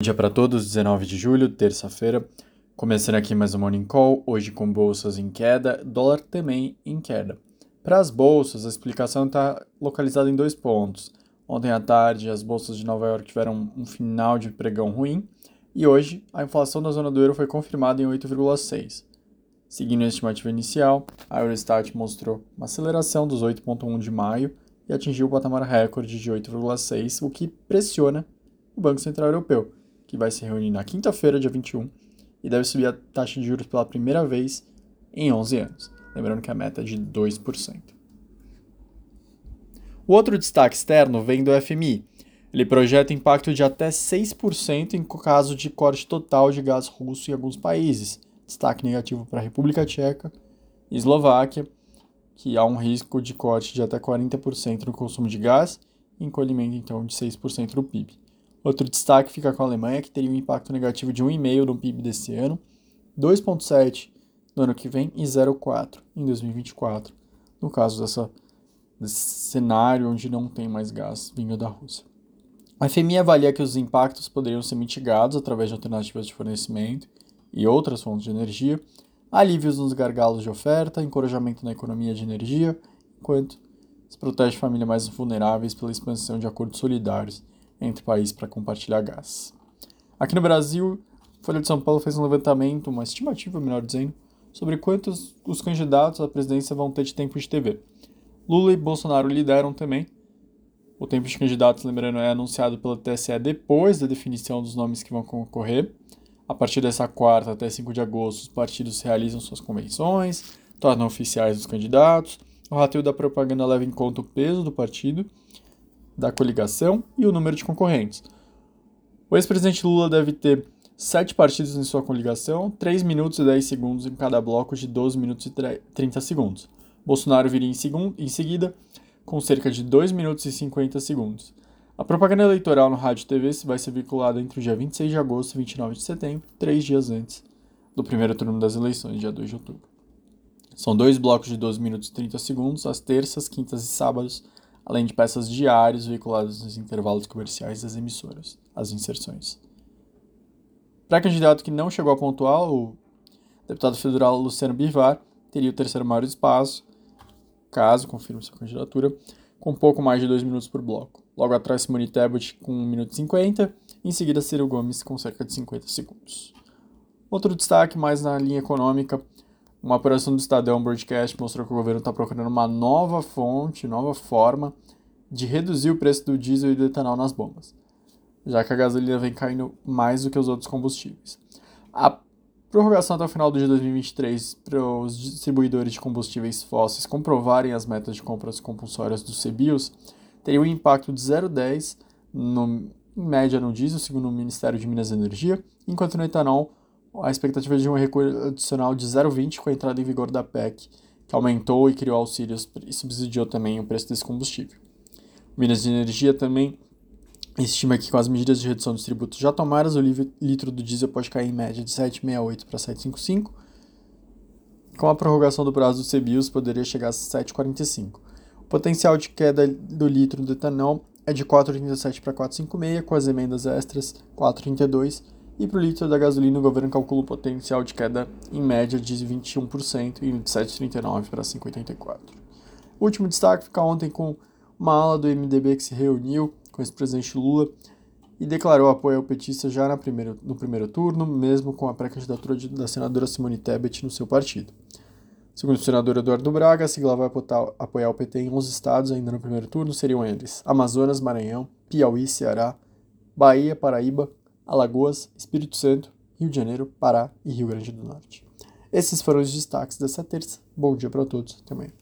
dia para todos, 19 de julho, terça-feira. Começando aqui mais um Morning Call, hoje com bolsas em queda, dólar também em queda. Para as bolsas, a explicação está localizada em dois pontos. Ontem à tarde, as bolsas de Nova York tiveram um final de pregão ruim e hoje a inflação da zona do euro foi confirmada em 8,6. Seguindo a estimativa inicial, a Eurostat mostrou uma aceleração dos 8,1 de maio e atingiu o patamar recorde de 8,6, o que pressiona o Banco Central Europeu que vai se reunir na quinta-feira, dia 21, e deve subir a taxa de juros pela primeira vez em 11 anos. Lembrando que a meta é de 2%. O outro destaque externo vem do FMI. Ele projeta impacto de até 6% em caso de corte total de gás russo em alguns países. Destaque negativo para a República Tcheca e Eslováquia, que há um risco de corte de até 40% no consumo de gás e encolhimento então de 6% do PIB. Outro destaque fica com a Alemanha, que teria um impacto negativo de 1,5% no PIB desse ano, 2,7% no ano que vem e 0,4% em 2024, no caso dessa, desse cenário onde não tem mais gás vindo da Rússia. A FMI avalia que os impactos poderiam ser mitigados através de alternativas de fornecimento e outras fontes de energia, alívios nos gargalos de oferta, encorajamento na economia de energia, enquanto se protege famílias mais vulneráveis pela expansão de acordos solidários entre países para compartilhar gás. Aqui no Brasil, a Folha de São Paulo fez um levantamento, uma estimativa, melhor dizendo, sobre quantos os candidatos à presidência vão ter de tempo de TV. Lula e Bolsonaro lideram também. O tempo de candidatos, lembrando, é anunciado pela TSE depois da definição dos nomes que vão concorrer. A partir dessa quarta até 5 de agosto, os partidos realizam suas convenções, tornam oficiais os candidatos. O rateio da propaganda leva em conta o peso do partido da coligação e o número de concorrentes. O ex-presidente Lula deve ter sete partidos em sua coligação, 3 minutos e 10 segundos em cada bloco de 12 minutos e 30 segundos. Bolsonaro viria em, em seguida, com cerca de 2 minutos e 50 segundos. A propaganda eleitoral no rádio e TV vai ser vinculada entre o dia 26 de agosto e 29 de setembro, três dias antes do primeiro turno das eleições, dia 2 de outubro. São dois blocos de 12 minutos e 30 segundos, às terças, quintas e sábados, além de peças diárias veiculadas nos intervalos comerciais das emissoras, as inserções. Para candidato que não chegou a pontuar, o deputado federal Luciano Bivar teria o terceiro maior espaço, caso confirme sua candidatura, com pouco mais de dois minutos por bloco. Logo atrás, Simone Tebet com 1 minuto e 50, em seguida Ciro Gomes com cerca de 50 segundos. Outro destaque mais na linha econômica, uma apuração do Estadão Broadcast mostrou que o governo está procurando uma nova fonte, nova forma de reduzir o preço do diesel e do etanol nas bombas, já que a gasolina vem caindo mais do que os outros combustíveis. A prorrogação até o final do dia 2023 para os distribuidores de combustíveis fósseis comprovarem as metas de compras compulsórias dos CBIOS teria um impacto de 0,10 em média no diesel, segundo o Ministério de Minas e Energia, enquanto no etanol a expectativa de um recuo adicional de 0,20 com a entrada em vigor da PEC, que aumentou e criou auxílios e subsidiou também o preço desse combustível. Minas de Energia também estima que com as medidas de redução dos tributos já tomadas, o litro do diesel pode cair em média de 7,68 para 7,55. Com a prorrogação do prazo do CBIOS, poderia chegar a 7,45. O potencial de queda do litro do etanol é de 4,37 para 4,56, com as emendas extras 4,32 e para o litro da gasolina, o governo calcula o potencial de queda em média de 21% e de 7,39 para 5,84. O último destaque fica ontem com uma ala do MDB que se reuniu com o presidente Lula e declarou apoio ao petista já primeiro, no primeiro turno, mesmo com a pré-candidatura da senadora Simone Tebet no seu partido. Segundo o senador Eduardo Braga, a sigla vai apoiar o PT em 11 estados ainda no primeiro turno, seriam eles Amazonas, Maranhão, Piauí, Ceará, Bahia, Paraíba, Alagoas, Espírito Santo, Rio de Janeiro, Pará e Rio Grande do Norte. Esses foram os destaques dessa terça. Bom dia para todos. Até amanhã.